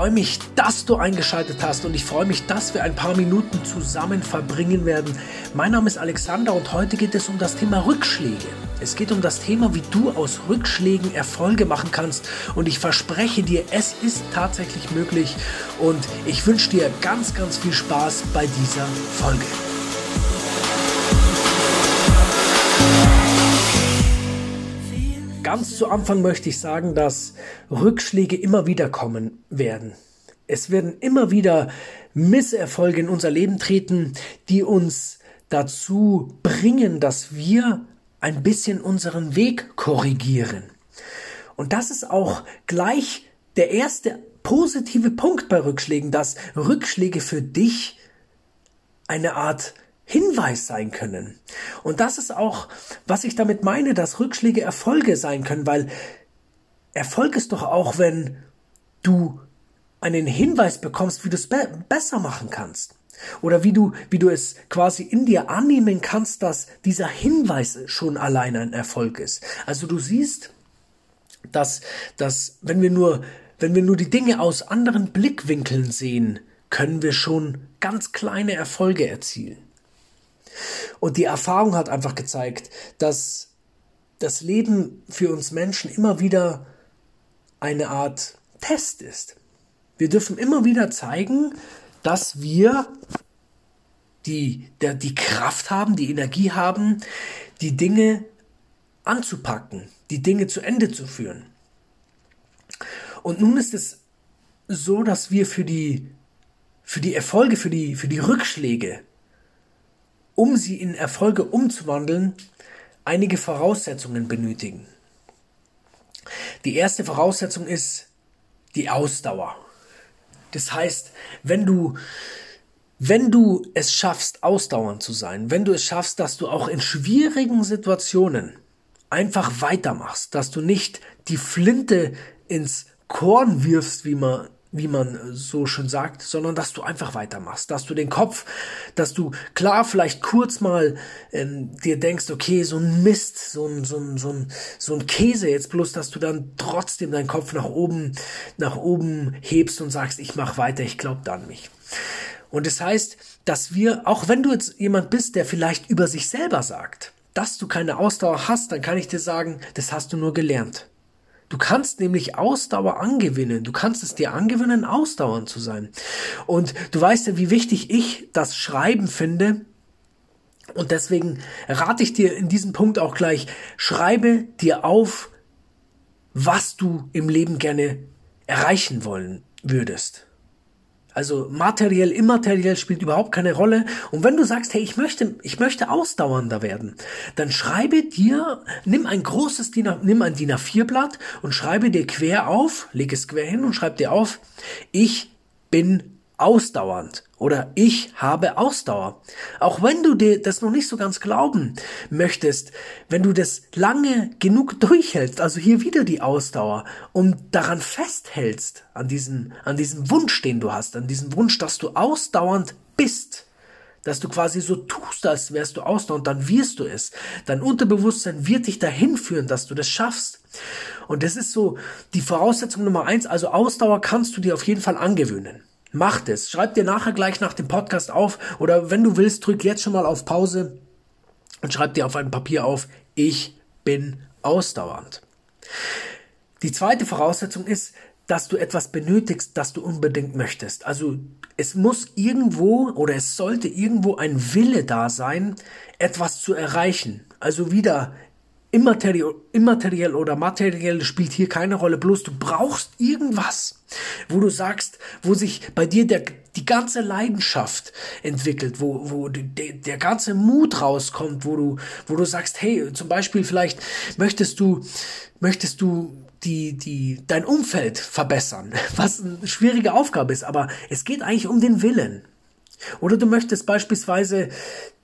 freue mich, dass du eingeschaltet hast und ich freue mich, dass wir ein paar Minuten zusammen verbringen werden. Mein Name ist Alexander und heute geht es um das Thema Rückschläge. Es geht um das Thema, wie du aus Rückschlägen Erfolge machen kannst und ich verspreche dir, es ist tatsächlich möglich und ich wünsche dir ganz, ganz viel Spaß bei dieser Folge. Ganz zu Anfang möchte ich sagen, dass Rückschläge immer wieder kommen werden. Es werden immer wieder Misserfolge in unser Leben treten, die uns dazu bringen, dass wir ein bisschen unseren Weg korrigieren. Und das ist auch gleich der erste positive Punkt bei Rückschlägen, dass Rückschläge für dich eine Art Hinweis sein können. Und das ist auch, was ich damit meine, dass Rückschläge Erfolge sein können, weil Erfolg ist doch auch, wenn du einen Hinweis bekommst, wie du es be besser machen kannst. Oder wie du, wie du es quasi in dir annehmen kannst, dass dieser Hinweis schon allein ein Erfolg ist. Also du siehst, dass, dass wenn wir nur, wenn wir nur die Dinge aus anderen Blickwinkeln sehen, können wir schon ganz kleine Erfolge erzielen. Und die Erfahrung hat einfach gezeigt, dass das Leben für uns Menschen immer wieder eine Art Test ist. Wir dürfen immer wieder zeigen, dass wir die, der, die Kraft haben, die Energie haben, die Dinge anzupacken, die Dinge zu Ende zu führen. Und nun ist es so, dass wir für die, für die Erfolge, für die, für die Rückschläge um sie in Erfolge umzuwandeln, einige Voraussetzungen benötigen. Die erste Voraussetzung ist die Ausdauer. Das heißt, wenn du wenn du es schaffst, ausdauernd zu sein, wenn du es schaffst, dass du auch in schwierigen Situationen einfach weitermachst, dass du nicht die Flinte ins Korn wirfst, wie man wie man so schön sagt, sondern dass du einfach weitermachst, dass du den Kopf, dass du klar vielleicht kurz mal ähm, dir denkst, okay, so ein Mist, so ein, so ein, so ein, so ein Käse jetzt bloß, dass du dann trotzdem deinen Kopf nach oben, nach oben hebst und sagst, ich mach weiter, ich glaube da an mich. Und das heißt, dass wir, auch wenn du jetzt jemand bist, der vielleicht über sich selber sagt, dass du keine Ausdauer hast, dann kann ich dir sagen, das hast du nur gelernt. Du kannst nämlich Ausdauer angewinnen. Du kannst es dir angewöhnen, ausdauernd zu sein. Und du weißt ja, wie wichtig ich das Schreiben finde. Und deswegen rate ich dir in diesem Punkt auch gleich, schreibe dir auf, was du im Leben gerne erreichen wollen würdest. Also materiell, immateriell spielt überhaupt keine Rolle. Und wenn du sagst, hey, ich möchte, ich möchte ausdauernder werden, dann schreibe dir, nimm ein großes DIN, nimm ein DIN A4 Blatt und schreibe dir quer auf, leg es quer hin und schreib dir auf, ich bin ausdauernd oder ich habe Ausdauer. Auch wenn du dir das noch nicht so ganz glauben möchtest, wenn du das lange genug durchhältst, also hier wieder die Ausdauer und daran festhältst, an diesem, an diesem Wunsch, den du hast, an diesem Wunsch, dass du ausdauernd bist, dass du quasi so tust, als wärst du ausdauernd, dann wirst du es. Dein Unterbewusstsein wird dich dahin führen, dass du das schaffst. Und das ist so die Voraussetzung Nummer eins. Also Ausdauer kannst du dir auf jeden Fall angewöhnen. Mach es. Schreib dir nachher gleich nach dem Podcast auf oder wenn du willst, drück jetzt schon mal auf Pause und schreib dir auf ein Papier auf, ich bin ausdauernd. Die zweite Voraussetzung ist, dass du etwas benötigst, das du unbedingt möchtest. Also es muss irgendwo oder es sollte irgendwo ein Wille da sein, etwas zu erreichen. Also wieder immateriell, immateriell oder materiell spielt hier keine Rolle. Bloß du brauchst irgendwas, wo du sagst, wo sich bei dir der, die ganze Leidenschaft entwickelt, wo, wo de, der ganze Mut rauskommt, wo du, wo du sagst, hey, zum Beispiel vielleicht möchtest du, möchtest du die, die, dein Umfeld verbessern, was eine schwierige Aufgabe ist, aber es geht eigentlich um den Willen. Oder du möchtest beispielsweise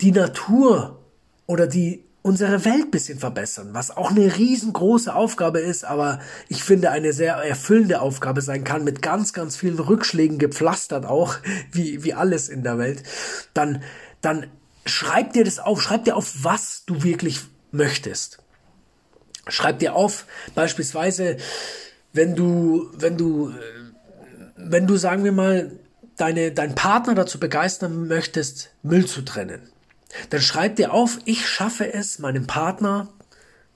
die Natur oder die unsere Welt bisschen verbessern, was auch eine riesengroße Aufgabe ist, aber ich finde eine sehr erfüllende Aufgabe sein kann, mit ganz, ganz vielen Rückschlägen gepflastert auch, wie, wie alles in der Welt, dann, dann schreib dir das auf, schreib dir auf, was du wirklich möchtest. Schreib dir auf, beispielsweise, wenn du, wenn du wenn du, sagen wir mal, deine, deinen Partner dazu begeistern möchtest, Müll zu trennen, dann schreib dir auf, ich schaffe es, meinem Partner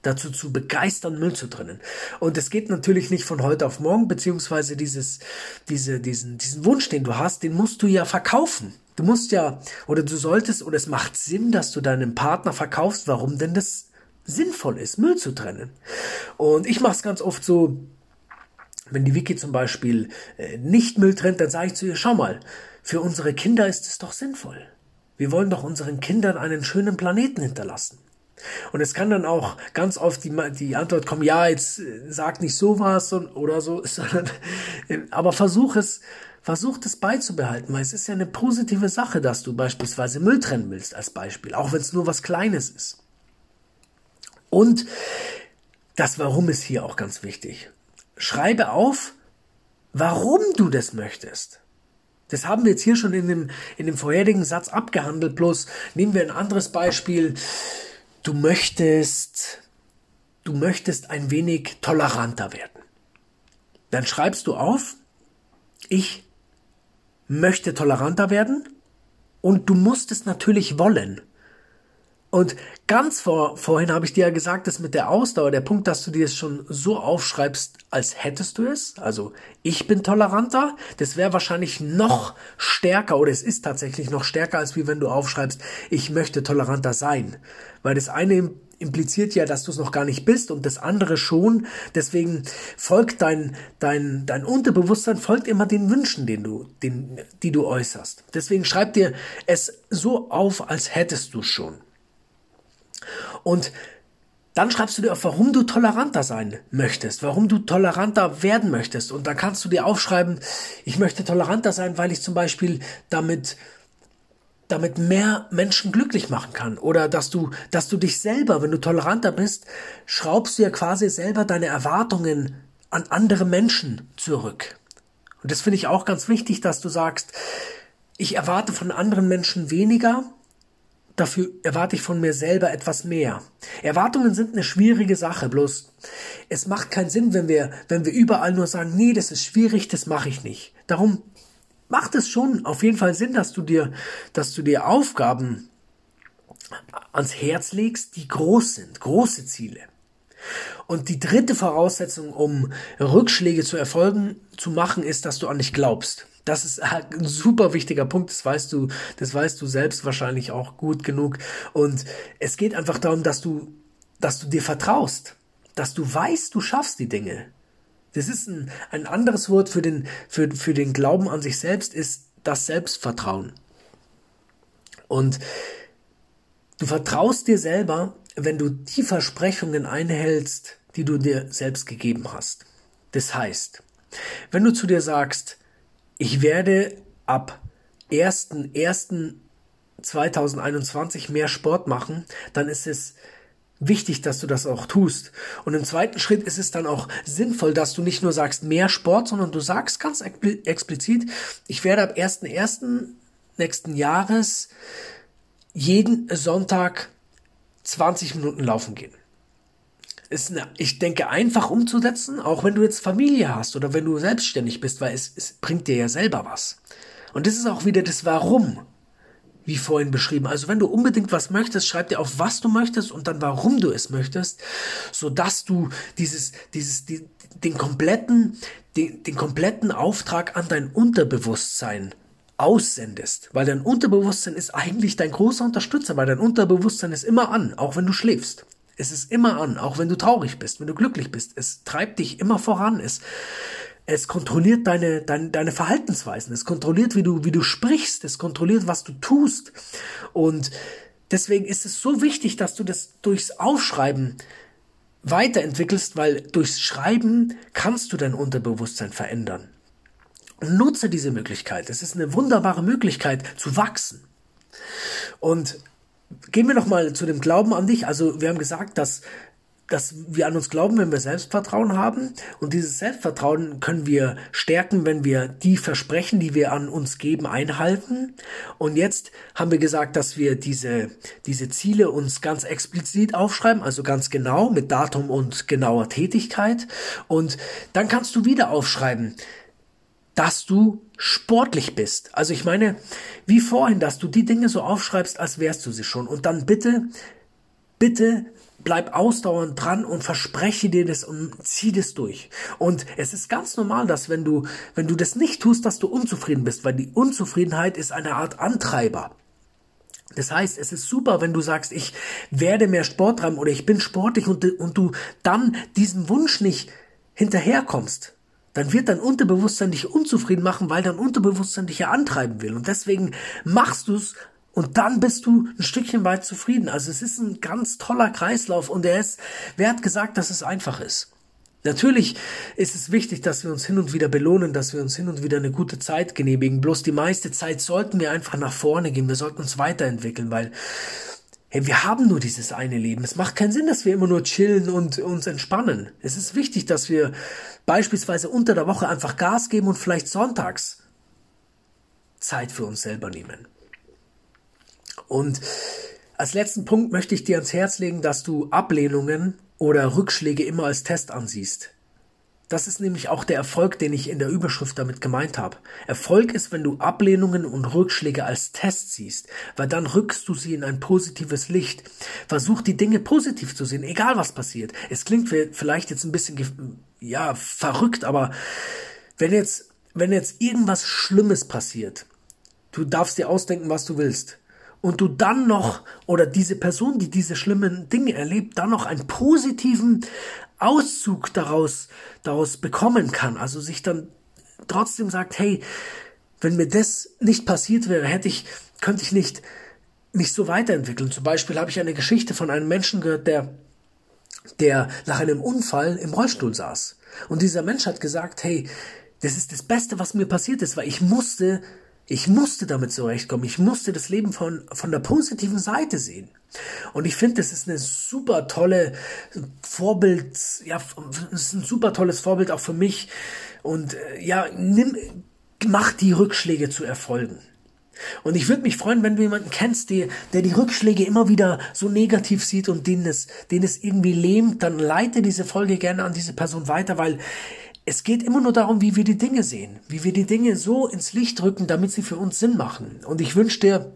dazu zu begeistern, Müll zu trennen. Und es geht natürlich nicht von heute auf morgen, beziehungsweise dieses, diese, diesen, diesen Wunsch, den du hast, den musst du ja verkaufen. Du musst ja, oder du solltest, oder es macht Sinn, dass du deinem Partner verkaufst, warum denn das sinnvoll ist, Müll zu trennen. Und ich mache es ganz oft so, wenn die Wiki zum Beispiel äh, nicht Müll trennt, dann sage ich zu ihr, schau mal, für unsere Kinder ist es doch sinnvoll. Wir wollen doch unseren Kindern einen schönen Planeten hinterlassen. Und es kann dann auch ganz oft die, die Antwort kommen, ja, jetzt äh, sag nicht sowas oder so, sondern, äh, aber versuch es, versuch es beizubehalten, weil es ist ja eine positive Sache, dass du beispielsweise Müll trennen willst als Beispiel, auch wenn es nur was Kleines ist. Und das Warum ist hier auch ganz wichtig. Schreibe auf, warum du das möchtest. Das haben wir jetzt hier schon in dem, in dem vorherigen Satz abgehandelt. Bloß nehmen wir ein anderes Beispiel. Du möchtest, du möchtest ein wenig toleranter werden. Dann schreibst du auf, ich möchte toleranter werden und du musst es natürlich wollen. Und ganz vor, vorhin habe ich dir ja gesagt, dass mit der Ausdauer, der Punkt, dass du dir es schon so aufschreibst, als hättest du es. Also ich bin toleranter. Das wäre wahrscheinlich noch stärker oder es ist tatsächlich noch stärker, als wie wenn du aufschreibst, ich möchte toleranter sein. Weil das eine impliziert ja, dass du es noch gar nicht bist und das andere schon. Deswegen folgt dein, dein, dein Unterbewusstsein folgt immer den Wünschen, den du, den, die du äußerst. Deswegen schreib dir es so auf, als hättest du schon. Und dann schreibst du dir auf, warum du toleranter sein möchtest, warum du toleranter werden möchtest. Und dann kannst du dir aufschreiben, ich möchte toleranter sein, weil ich zum Beispiel damit damit mehr Menschen glücklich machen kann oder dass du dass du dich selber, wenn du toleranter bist, schraubst du ja quasi selber deine Erwartungen an andere Menschen zurück. Und das finde ich auch ganz wichtig, dass du sagst, ich erwarte von anderen Menschen weniger Dafür erwarte ich von mir selber etwas mehr. Erwartungen sind eine schwierige Sache, bloß es macht keinen Sinn, wenn wir, wenn wir überall nur sagen, nee, das ist schwierig, das mache ich nicht. Darum macht es schon auf jeden Fall Sinn, dass du dir, dass du dir Aufgaben ans Herz legst, die groß sind, große Ziele. Und die dritte Voraussetzung, um Rückschläge zu erfolgen, zu machen, ist, dass du an dich glaubst. Das ist ein super wichtiger Punkt, das weißt du, das weißt du selbst wahrscheinlich auch gut genug. Und es geht einfach darum, dass du, dass du dir vertraust, dass du weißt, du schaffst die Dinge. Das ist ein, ein anderes Wort für den, für, für den Glauben an sich selbst, ist das Selbstvertrauen. Und du vertraust dir selber, wenn du die Versprechungen einhältst, die du dir selbst gegeben hast. Das heißt, wenn du zu dir sagst, ich werde ab 1.1.2021 mehr Sport machen, dann ist es wichtig, dass du das auch tust. Und im zweiten Schritt ist es dann auch sinnvoll, dass du nicht nur sagst mehr Sport, sondern du sagst ganz explizit, ich werde ab 1.1. nächsten Jahres jeden Sonntag 20 Minuten laufen gehen ist, eine, ich denke, einfach umzusetzen, auch wenn du jetzt Familie hast oder wenn du selbstständig bist, weil es, es bringt dir ja selber was. Und das ist auch wieder das Warum, wie vorhin beschrieben. Also wenn du unbedingt was möchtest, schreib dir auf, was du möchtest und dann warum du es möchtest, so dass du dieses, dieses, die, den kompletten, den, den kompletten Auftrag an dein Unterbewusstsein aussendest, weil dein Unterbewusstsein ist eigentlich dein großer Unterstützer, weil dein Unterbewusstsein ist immer an, auch wenn du schläfst. Es ist immer an, auch wenn du traurig bist, wenn du glücklich bist. Es treibt dich immer voran. Es, es kontrolliert deine, deine, deine Verhaltensweisen. Es kontrolliert, wie du, wie du sprichst. Es kontrolliert, was du tust. Und deswegen ist es so wichtig, dass du das durchs Aufschreiben weiterentwickelst, weil durchs Schreiben kannst du dein Unterbewusstsein verändern. Nutze diese Möglichkeit. Es ist eine wunderbare Möglichkeit zu wachsen. Und gehen wir noch mal zu dem Glauben an dich. Also wir haben gesagt, dass dass wir an uns glauben, wenn wir Selbstvertrauen haben. Und dieses Selbstvertrauen können wir stärken, wenn wir die Versprechen, die wir an uns geben, einhalten. Und jetzt haben wir gesagt, dass wir diese, diese Ziele uns ganz explizit aufschreiben, also ganz genau mit Datum und genauer Tätigkeit. Und dann kannst du wieder aufschreiben, dass du sportlich bist. Also ich meine, wie vorhin, dass du die Dinge so aufschreibst, als wärst du sie schon. Und dann bitte, bitte bleib ausdauernd dran und verspreche dir das und zieh das durch. Und es ist ganz normal, dass wenn du, wenn du das nicht tust, dass du unzufrieden bist, weil die Unzufriedenheit ist eine Art Antreiber. Das heißt, es ist super, wenn du sagst, ich werde mehr Sport treiben oder ich bin sportlich und, und du dann diesen Wunsch nicht hinterherkommst. Dann wird dein Unterbewusstsein dich unzufrieden machen, weil dein Unterbewusstsein dich ja antreiben will. Und deswegen machst du es und dann bist du ein Stückchen weit zufrieden. Also es ist ein ganz toller Kreislauf und er ist, wer hat gesagt, dass es einfach ist? Natürlich ist es wichtig, dass wir uns hin und wieder belohnen, dass wir uns hin und wieder eine gute Zeit genehmigen. Bloß die meiste Zeit sollten wir einfach nach vorne gehen. Wir sollten uns weiterentwickeln, weil hey, wir haben nur dieses eine Leben. Es macht keinen Sinn, dass wir immer nur chillen und uns entspannen. Es ist wichtig, dass wir beispielsweise unter der Woche einfach Gas geben und vielleicht sonntags Zeit für uns selber nehmen. Und als letzten Punkt möchte ich dir ans Herz legen, dass du Ablehnungen oder Rückschläge immer als Test ansiehst. Das ist nämlich auch der Erfolg, den ich in der Überschrift damit gemeint habe. Erfolg ist, wenn du Ablehnungen und Rückschläge als Test siehst, weil dann rückst du sie in ein positives Licht. Versuch die Dinge positiv zu sehen, egal was passiert. Es klingt vielleicht jetzt ein bisschen, ja, verrückt, aber wenn jetzt, wenn jetzt irgendwas Schlimmes passiert, du darfst dir ausdenken, was du willst und du dann noch oder diese Person, die diese schlimmen Dinge erlebt, dann noch einen positiven Auszug daraus, daraus bekommen kann, also sich dann trotzdem sagt, hey, wenn mir das nicht passiert wäre, hätte ich, könnte ich nicht mich so weiterentwickeln. Zum Beispiel habe ich eine Geschichte von einem Menschen gehört, der, der nach einem Unfall im Rollstuhl saß. Und dieser Mensch hat gesagt, hey, das ist das Beste, was mir passiert ist, weil ich musste ich musste damit zurechtkommen. Ich musste das Leben von, von der positiven Seite sehen. Und ich finde, das ist eine super tolle Vorbild, ja, das ist ein super tolles Vorbild auch für mich. Und äh, ja, nimm, mach die Rückschläge zu Erfolgen. Und ich würde mich freuen, wenn du jemanden kennst, der, der die Rückschläge immer wieder so negativ sieht und den es, den es irgendwie lähmt, dann leite diese Folge gerne an diese Person weiter, weil es geht immer nur darum, wie wir die Dinge sehen, wie wir die Dinge so ins Licht rücken, damit sie für uns Sinn machen. Und ich wünsche dir,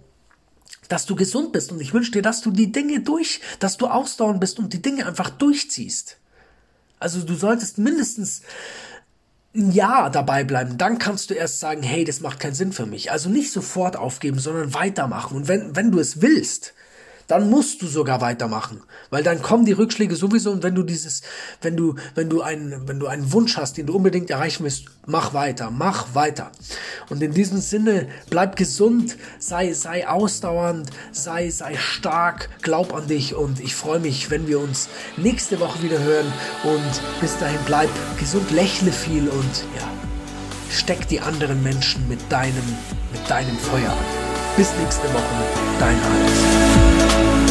dass du gesund bist und ich wünsche dir, dass du die Dinge durch, dass du ausdauernd bist und die Dinge einfach durchziehst. Also du solltest mindestens ein Jahr dabei bleiben, dann kannst du erst sagen, hey, das macht keinen Sinn für mich. Also nicht sofort aufgeben, sondern weitermachen. Und wenn, wenn du es willst, dann musst du sogar weitermachen, weil dann kommen die Rückschläge sowieso und wenn du dieses, wenn du, wenn du einen, wenn du einen Wunsch hast, den du unbedingt erreichen willst, mach weiter, mach weiter. Und in diesem Sinne, bleib gesund, sei, sei ausdauernd, sei, sei stark, glaub an dich und ich freue mich, wenn wir uns nächste Woche wieder hören und bis dahin bleib gesund, lächle viel und ja, steck die anderen Menschen mit deinem, mit deinem Feuer an. Bis nächste Woche, dein Hans.